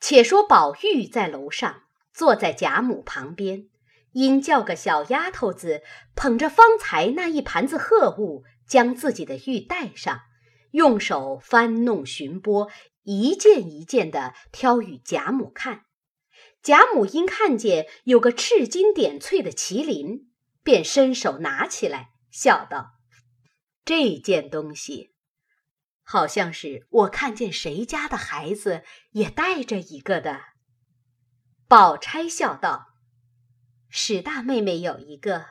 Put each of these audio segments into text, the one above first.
且说宝玉在楼上坐在贾母旁边，因叫个小丫头子捧着方才那一盘子贺物，将自己的玉带上，用手翻弄寻拨，一件一件的挑与贾母看。贾母因看见有个赤金点翠的麒麟，便伸手拿起来，笑道：“这件东西。”好像是我看见谁家的孩子也带着一个的。宝钗笑道：“史大妹妹有一个，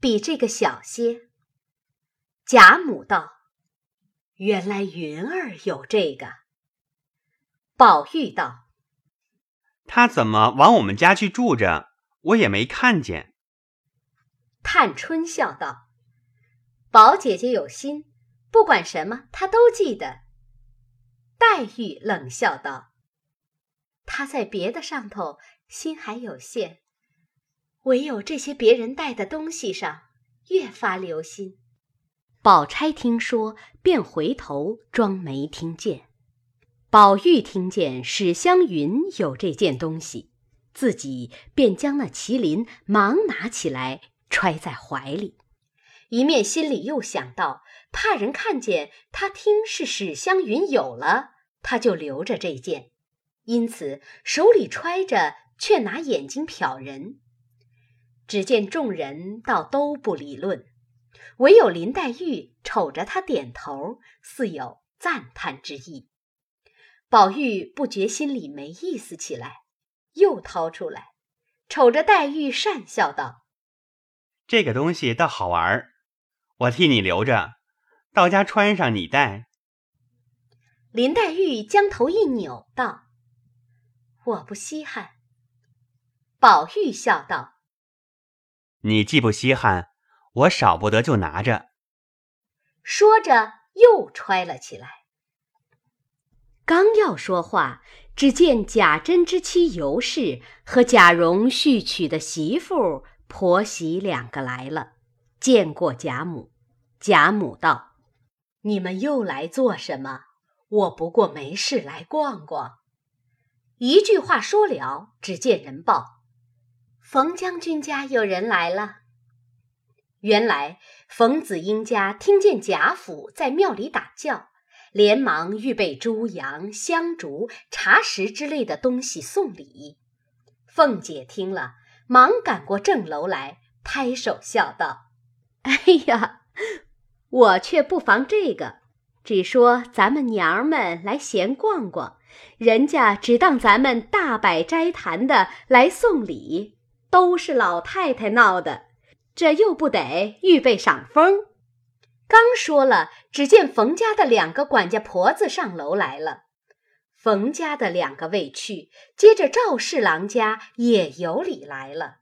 比这个小些。”贾母道：“原来云儿有这个。”宝玉道：“他怎么往我们家去住着？我也没看见。”探春笑道：“宝姐姐有心。”不管什么，他都记得。黛玉冷笑道：“他在别的上头心还有限，唯有这些别人带的东西上越发留心。”宝钗听说，便回头装没听见。宝玉听见史湘云有这件东西，自己便将那麒麟忙拿起来揣在怀里，一面心里又想到。怕人看见他听是史湘云有了，他就留着这件，因此手里揣着，却拿眼睛瞟人。只见众人倒都不理论，唯有林黛玉瞅着他点头，似有赞叹之意。宝玉不觉心里没意思起来，又掏出来，瞅着黛玉讪笑道：“这个东西倒好玩儿，我替你留着。”到家穿上你戴。林黛玉将头一扭，道：“我不稀罕。”宝玉笑道：“你既不稀罕，我少不得就拿着。”说着又揣了起来。刚要说话，只见贾珍之妻尤氏和贾蓉续娶的媳妇婆媳两个来了，见过贾母。贾母道。你们又来做什么？我不过没事来逛逛。一句话说了，只见人报：冯将军家有人来了。原来冯子英家听见贾府在庙里打叫，连忙预备猪羊、香烛、茶食之类的东西送礼。凤姐听了，忙赶过正楼来，拍手笑道：“ 哎呀！”我却不妨这个，只说咱们娘儿们来闲逛逛，人家只当咱们大摆斋坛的来送礼，都是老太太闹的，这又不得预备赏风。刚说了，只见冯家的两个管家婆子上楼来了，冯家的两个未去，接着赵氏郎家也有礼来了，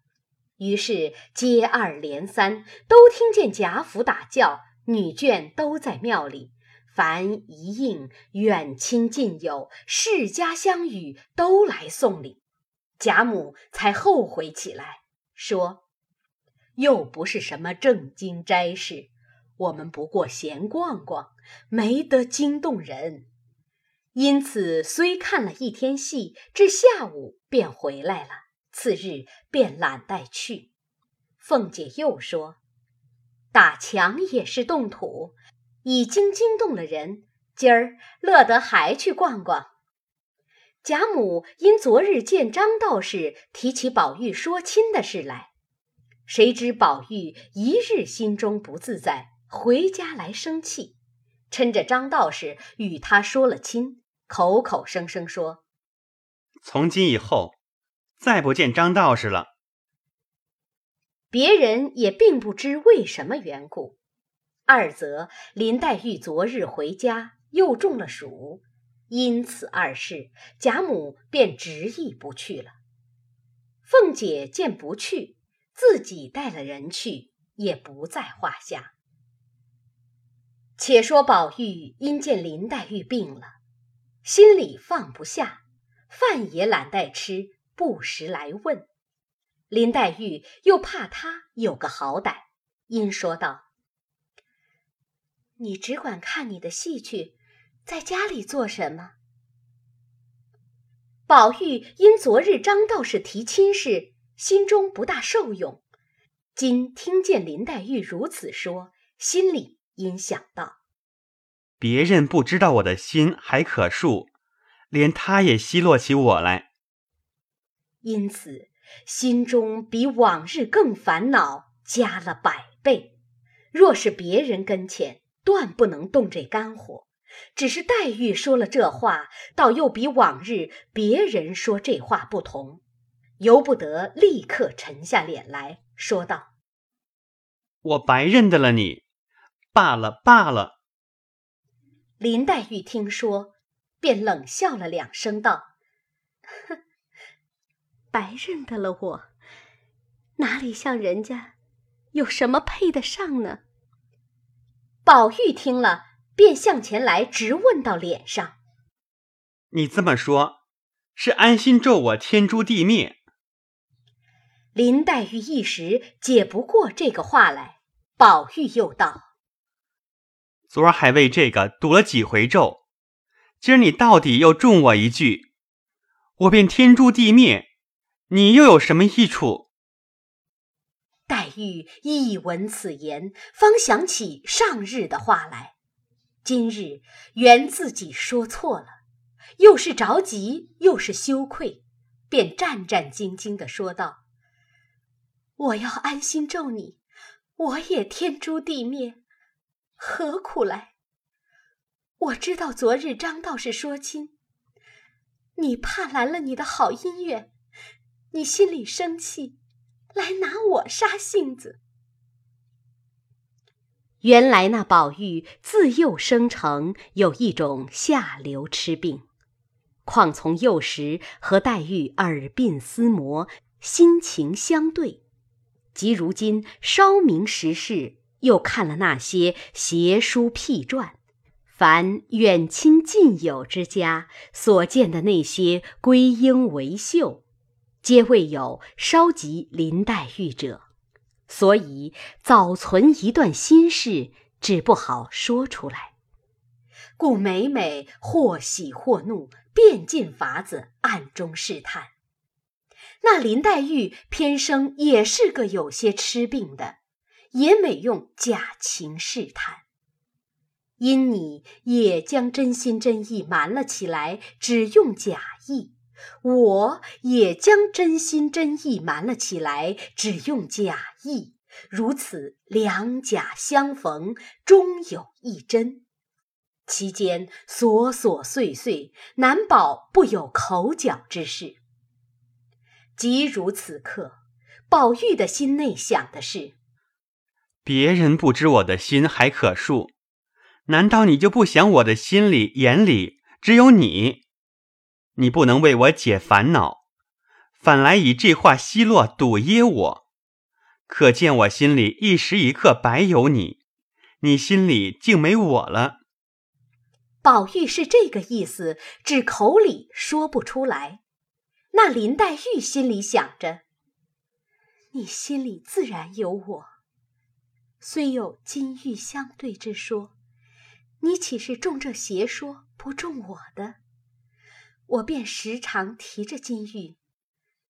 于是接二连三，都听见贾府打叫。女眷都在庙里，凡一应远亲近友、世家乡与，都来送礼。贾母才后悔起来，说：“又不是什么正经斋事，我们不过闲逛逛，没得惊动人。因此虽看了一天戏，至下午便回来了。次日便懒带去。”凤姐又说。打墙也是动土，已经惊动了人。今儿乐得还去逛逛。贾母因昨日见张道士提起宝玉说亲的事来，谁知宝玉一日心中不自在，回家来生气，趁着张道士与他说了亲，口口声声说：“从今以后，再不见张道士了。”别人也并不知为什么缘故，二则林黛玉昨日回家又中了暑，因此二事，贾母便执意不去了。凤姐见不去，自己带了人去，也不在话下。且说宝玉因见林黛玉病了，心里放不下，饭也懒带吃，不时来问。林黛玉又怕他有个好歹，因说道：“你只管看你的戏去，在家里做什么？”宝玉因昨日张道士提亲事，心中不大受用。今听见林黛玉如此说，心里因想到：别人不知道我的心还可恕，连他也奚落起我来，因此心中比往日更烦恼，加了百倍。若是别人跟前，断不能动这肝火。只是黛玉说了这话，倒又比往日别人说这话不同，由不得立刻沉下脸来说道：“我白认得了你，罢了罢了。”林黛玉听说，便冷笑了两声，道：“哼，白认得了我，哪里像人家，有什么配得上呢？”宝玉听了。便向前来，直问到脸上。你这么说，是安心咒我天诛地灭？林黛玉一时解不过这个话来，宝玉又道：“昨儿还为这个赌了几回咒，今儿你到底又中我一句，我便天诛地灭，你又有什么益处？”黛玉一闻此言，方想起上日的话来。今日原自己说错了，又是着急又是羞愧，便战战兢兢地说道：“我要安心咒你，我也天诛地灭，何苦来？我知道昨日张道士说亲，你怕拦了你的好姻缘，你心里生气，来拿我杀性子。”原来那宝玉自幼生成有一种下流痴病，况从幼时和黛玉耳鬓厮磨，心情相对，即如今稍明时事，又看了那些邪书僻传，凡远亲近友之家所见的那些归英为秀，皆未有稍及林黛玉者。所以早存一段心事，只不好说出来，故每每或喜或怒，便尽法子暗中试探。那林黛玉偏生也是个有些痴病的，也每用假情试探。因你也将真心真意瞒了起来，只用假意。我也将真心真意瞒了起来，只用假意，如此两假相逢，终有一真。其间琐琐碎碎，难保不有口角之事。即如此刻，宝玉的心内想的是：别人不知我的心还可恕，难道你就不想我的心里眼里只有你？你不能为我解烦恼，反来以这话奚落堵噎我，可见我心里一时一刻白有你，你心里竟没我了。宝玉是这个意思，只口里说不出来。那林黛玉心里想着：你心里自然有我，虽有金玉相对之说，你岂是中这邪说，不中我的？我便时常提着金玉，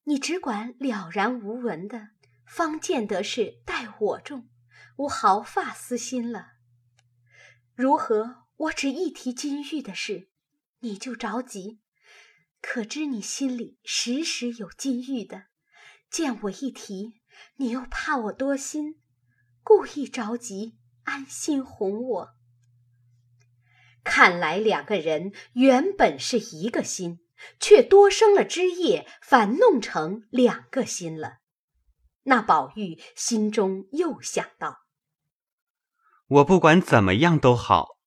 你只管了然无闻的，方见得是待我重，无毫发私心了。如何我只一提金玉的事，你就着急？可知你心里时时有金玉的，见我一提，你又怕我多心，故意着急，安心哄我。看来两个人原本是一个心，却多生了枝叶，反弄成两个心了。那宝玉心中又想到：我不管怎么样都好，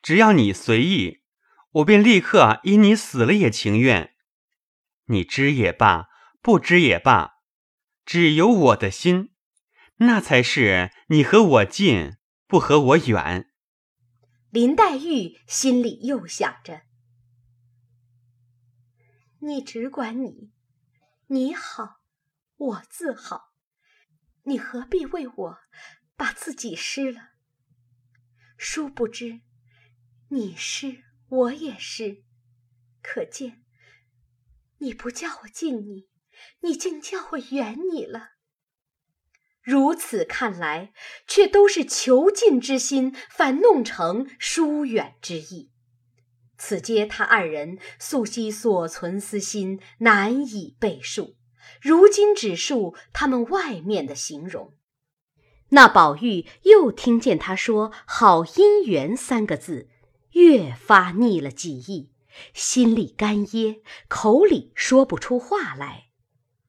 只要你随意，我便立刻因你死了也情愿。你知也罢，不知也罢，只有我的心，那才是你和我近，不和我远。林黛玉心里又想着：“你只管你，你好，我自好，你何必为我把自己失了？殊不知，你失我也失，可见你不叫我近你，你竟叫我远你了。如此看来，却都是求近之心，反弄成疏远之意。此皆他二人素昔所存私心，难以背述。如今只述他们外面的形容。那宝玉又听见他说“好姻缘”三个字，越发腻了几意，心里干噎，口里说不出话来，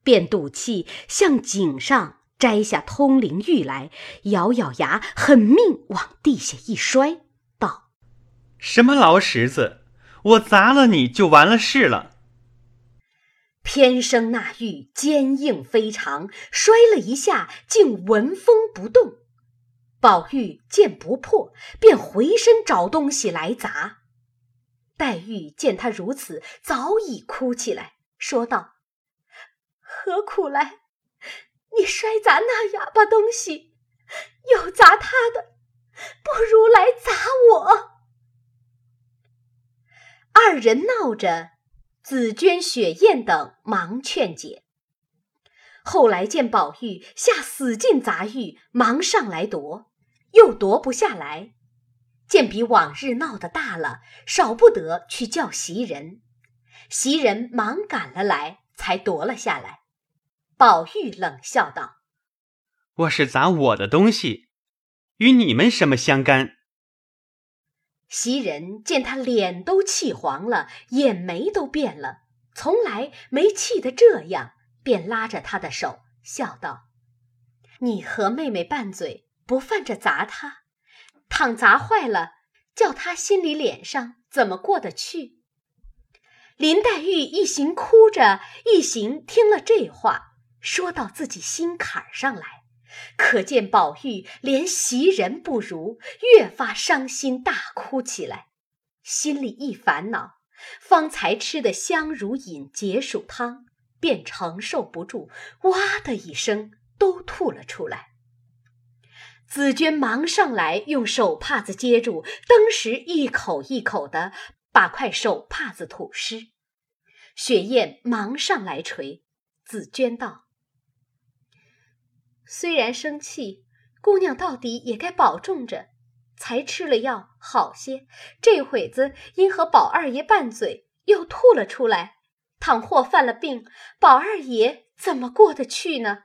便赌气向井上摘下通灵玉来，咬咬牙，狠命往地下一摔，道：“什么老石子，我砸了你就完了事了。”偏生那玉坚硬非常，摔了一下，竟纹风不动。宝玉见不破，便回身找东西来砸。黛玉见他如此，早已哭起来，说道：“何苦来？你摔砸那哑巴东西，又砸他的，不如来砸我。”二人闹着。紫鹃、雪雁等忙劝解，后来见宝玉下死劲砸玉，忙上来夺，又夺不下来，见比往日闹得大了，少不得去叫袭人，袭人忙赶了来，才夺了下来。宝玉冷笑道：“我是砸我的东西，与你们什么相干？”袭人见他脸都气黄了，眼眉都变了，从来没气得这样，便拉着他的手，笑道：“你和妹妹拌嘴，不犯着砸她，倘砸坏了，叫他心里脸上怎么过得去？”林黛玉一行哭着，一行听了这话，说到自己心坎上来。可见宝玉连袭人不如，越发伤心，大哭起来。心里一烦恼，方才吃的香如饮解暑汤，便承受不住，哇的一声，都吐了出来。紫鹃忙上来，用手帕子接住，登时一口一口的把块手帕子吐湿。雪雁忙上来捶，紫鹃道。虽然生气，姑娘到底也该保重着。才吃了药好些，这会子因和宝二爷拌嘴，又吐了出来。倘或犯了病，宝二爷怎么过得去呢？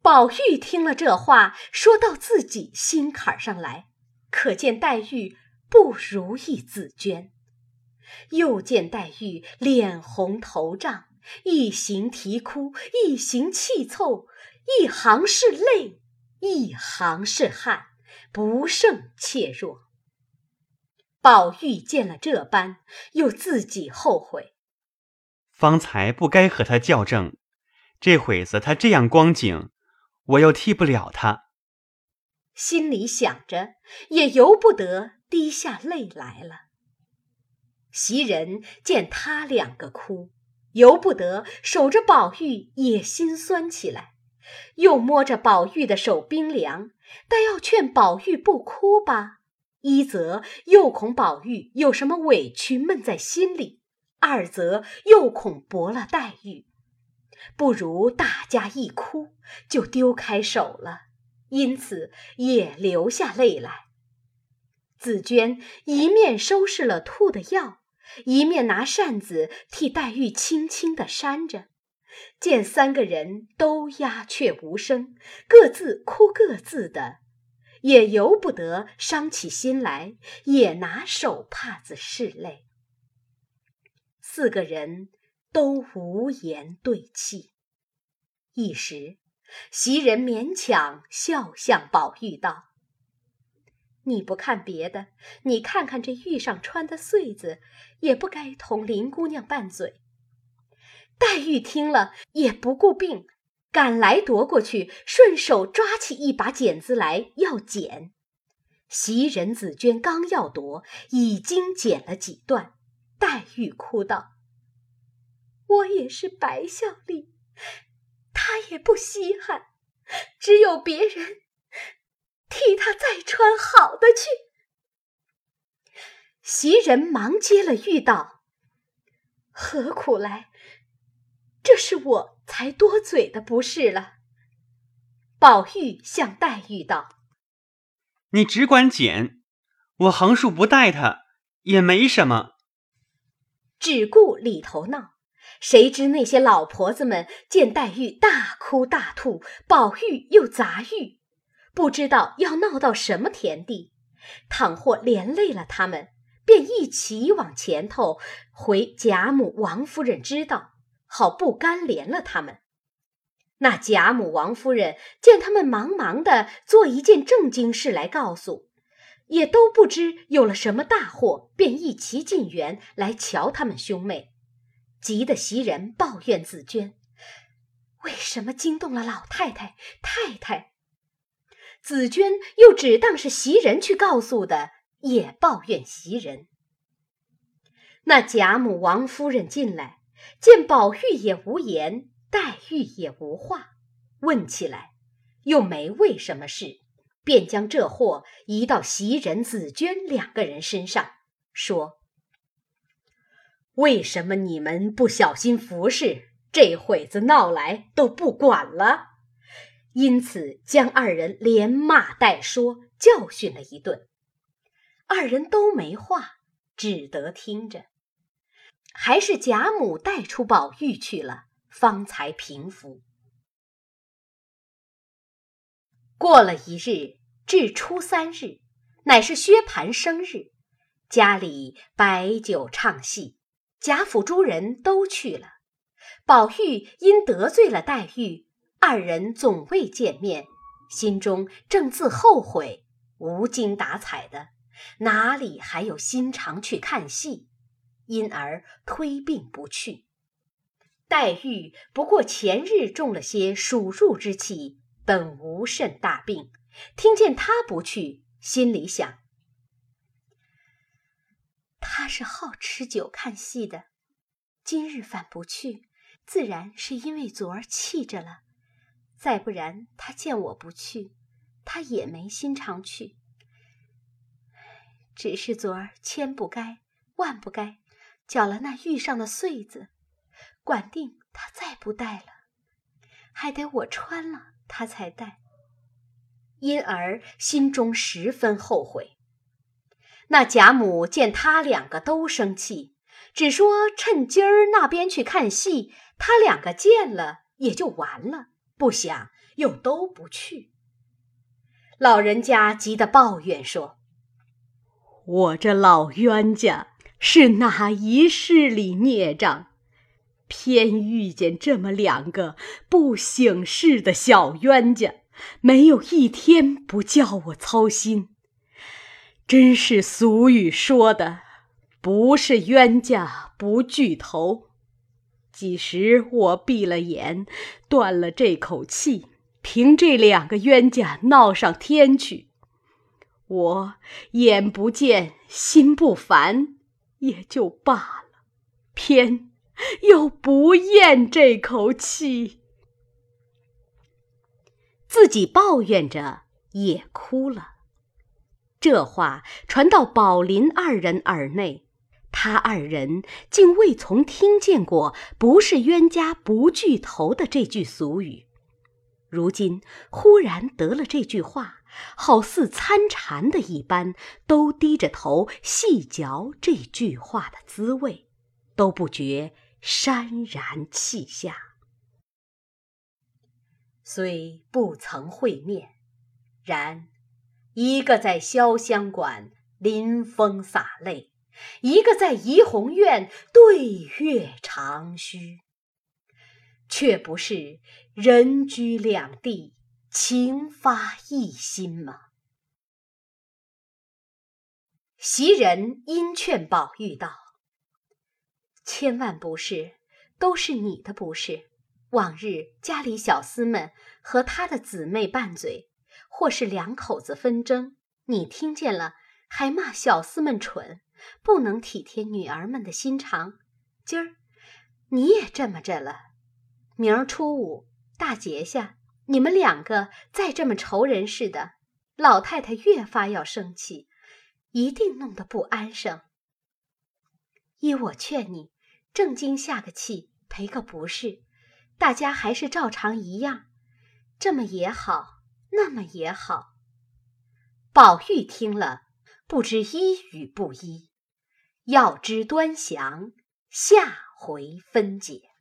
宝玉听了这话，说到自己心坎上来，可见黛玉不如意紫鹃，又见黛玉脸红头胀，一行啼哭，一行气凑。一行是泪，一行是汗，不胜怯弱。宝玉见了这般，又自己后悔，方才不该和他较正。这会子他这样光景，我又替不了他。心里想着，也由不得滴下泪来了。袭人见他两个哭，由不得守着宝玉，也心酸起来。又摸着宝玉的手冰凉，但要劝宝玉不哭吧。一则又恐宝玉有什么委屈闷在心里，二则又恐驳了黛玉，不如大家一哭就丢开手了。因此也流下泪来。紫鹃一面收拾了吐的药，一面拿扇子替黛玉轻轻地扇着。见三个人都鸦雀无声，各自哭各自的，也由不得伤起心来，也拿手帕子拭泪。四个人都无言对泣。一时，袭人勉强笑向宝玉道：“你不看别的，你看看这玉上穿的穗子，也不该同林姑娘拌嘴。”黛玉听了也不顾病，赶来夺过去，顺手抓起一把剪子来要剪。袭人、紫鹃刚要夺，已经剪了几段。黛玉哭道：“我也是白孝利，他也不稀罕，只有别人替他再穿好的去。”袭人忙接了玉道。何苦来？这是我才多嘴的不是了。宝玉向黛玉道：“你只管捡，我横竖不带他也没什么。”只顾里头闹，谁知那些老婆子们见黛玉大哭大吐，宝玉又砸玉，不知道要闹到什么田地。倘或连累了他们，便一起往前头回贾母、王夫人知道，好不干连了他们。那贾母、王夫人见他们忙忙的做一件正经事来告诉，也都不知有了什么大祸，便一齐进园来瞧他们兄妹，急得袭人抱怨紫娟：“为什么惊动了老太太、太太？”紫娟又只当是袭人去告诉的，也抱怨袭人。那贾母、王夫人进来，见宝玉也无言，黛玉也无话，问起来，又没为什么事，便将这货移到袭人、紫娟两个人身上，说：“为什么你们不小心服侍，这会子闹来都不管了？”因此，将二人连骂带说，教训了一顿。二人都没话，只得听着。还是贾母带出宝玉去了，方才平复。过了一日，至初三日，乃是薛蟠生日，家里摆酒唱戏，贾府诸人都去了。宝玉因得罪了黛玉。二人总未见面，心中正自后悔，无精打采的，哪里还有心肠去看戏？因而推病不去。黛玉不过前日中了些暑入之气，本无甚大病，听见他不去，心里想：他是好吃酒看戏的，今日反不去，自然是因为昨儿气着了。再不然，他见我不去，他也没心肠去。只是昨儿千不该万不该，搅了那玉上的穗子，管定他再不戴了，还得我穿了他才戴。因而心中十分后悔。那贾母见他两个都生气，只说趁今儿那边去看戏，他两个见了也就完了。不想又都不去，老人家急得抱怨说：“我这老冤家是哪一世里孽障，偏遇见这么两个不省事的小冤家，没有一天不叫我操心。真是俗语说的，不是冤家不聚头。”几时我闭了眼，断了这口气，凭这两个冤家闹上天去，我眼不见心不烦也就罢了，偏又不咽这口气，自己抱怨着也哭了。这话传到宝林二人耳内。他二人竟未从听见过“不是冤家不聚头”的这句俗语，如今忽然得了这句话，好似参禅的一般，都低着头细嚼这句话的滋味，都不觉潸然泣下。虽不曾会面，然一个在潇湘馆临风洒泪。一个在怡红院对月长吁，却不是人居两地，情发一心吗？袭人因劝宝玉道：“千万不是，都是你的不是。往日家里小厮们和他的姊妹拌嘴，或是两口子纷争，你听见了，还骂小厮们蠢。”不能体贴女儿们的心肠，今儿你也这么着了。明儿初五大节下，你们两个再这么仇人似的，老太太越发要生气，一定弄得不安生。依我劝你，正经下个气，赔个不是，大家还是照常一样，这么也好，那么也好。宝玉听了，不知依与不依，要知端详，下回分解。